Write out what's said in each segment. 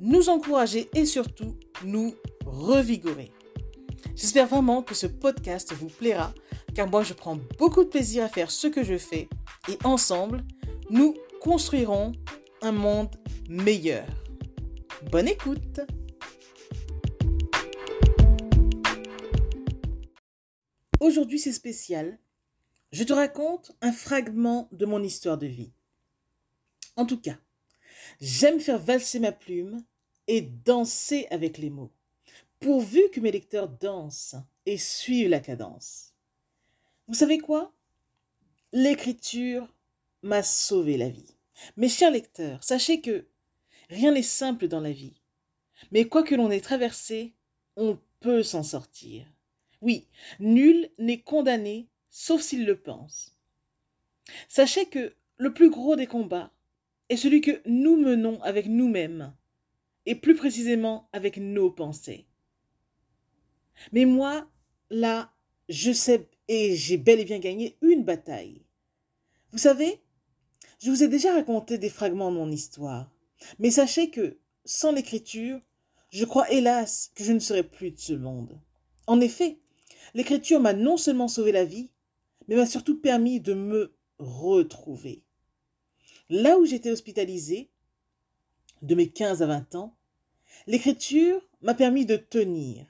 nous encourager et surtout nous revigorer. J'espère vraiment que ce podcast vous plaira car moi je prends beaucoup de plaisir à faire ce que je fais et ensemble, nous construirons un monde meilleur. Bonne écoute Aujourd'hui c'est spécial. Je te raconte un fragment de mon histoire de vie. En tout cas, j'aime faire valser ma plume et danser avec les mots, pourvu que mes lecteurs dansent et suivent la cadence. Vous savez quoi? L'écriture m'a sauvé la vie. Mes chers lecteurs, sachez que rien n'est simple dans la vie. Mais quoi que l'on ait traversé, on peut s'en sortir. Oui, nul n'est condamné, sauf s'il le pense. Sachez que le plus gros des combats est celui que nous menons avec nous-mêmes, et plus précisément avec nos pensées. Mais moi, là, je sais et j'ai bel et bien gagné une bataille. Vous savez, je vous ai déjà raconté des fragments de mon histoire, mais sachez que, sans l'écriture, je crois hélas que je ne serai plus de ce monde. En effet, l'écriture m'a non seulement sauvé la vie, mais m'a surtout permis de me retrouver. Là où j'étais hospitalisé, de mes 15 à 20 ans, l'écriture m'a permis de tenir.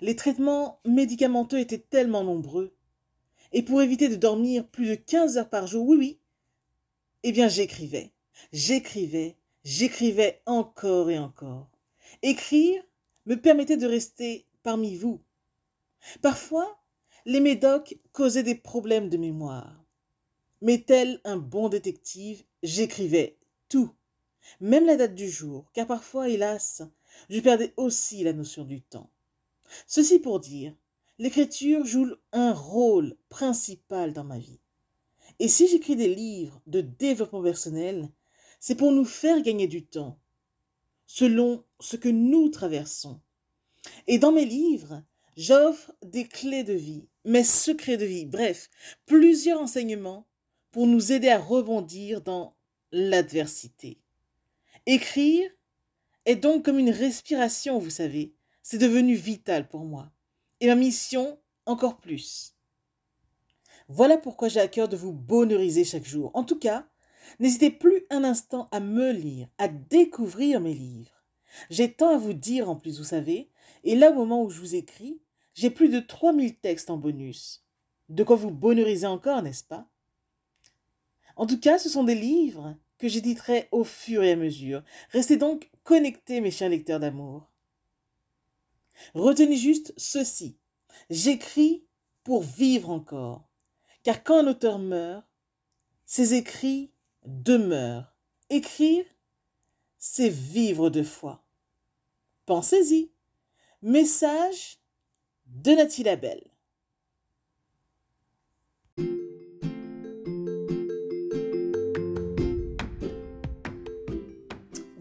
Les traitements médicamenteux étaient tellement nombreux. Et pour éviter de dormir plus de 15 heures par jour, oui, oui, eh bien, j'écrivais, j'écrivais, j'écrivais encore et encore. Écrire me permettait de rester parmi vous. Parfois, les médocs causaient des problèmes de mémoire. Mais tel un bon détective, j'écrivais tout, même la date du jour, car parfois, hélas, je perdais aussi la notion du temps. Ceci pour dire, l'écriture joue un rôle principal dans ma vie. Et si j'écris des livres de développement personnel, c'est pour nous faire gagner du temps, selon ce que nous traversons. Et dans mes livres, j'offre des clés de vie, mes secrets de vie, bref, plusieurs enseignements pour nous aider à rebondir dans l'adversité. Écrire est donc comme une respiration, vous savez, c'est devenu vital pour moi. Et ma mission encore plus. Voilà pourquoi j'ai à cœur de vous bonheuriser chaque jour. En tout cas, n'hésitez plus un instant à me lire, à découvrir mes livres. J'ai tant à vous dire en plus, vous savez, et là au moment où je vous écris, j'ai plus de 3000 textes en bonus. De quoi vous bonheuriser encore, n'est-ce pas? En tout cas, ce sont des livres que j'éditerai au fur et à mesure. Restez donc connectés, mes chers lecteurs d'amour. Retenez juste ceci. J'écris pour vivre encore. Car quand un auteur meurt, ses écrits demeurent. Écrire, c'est vivre de foi. Pensez-y. Message de Nathalie Labelle.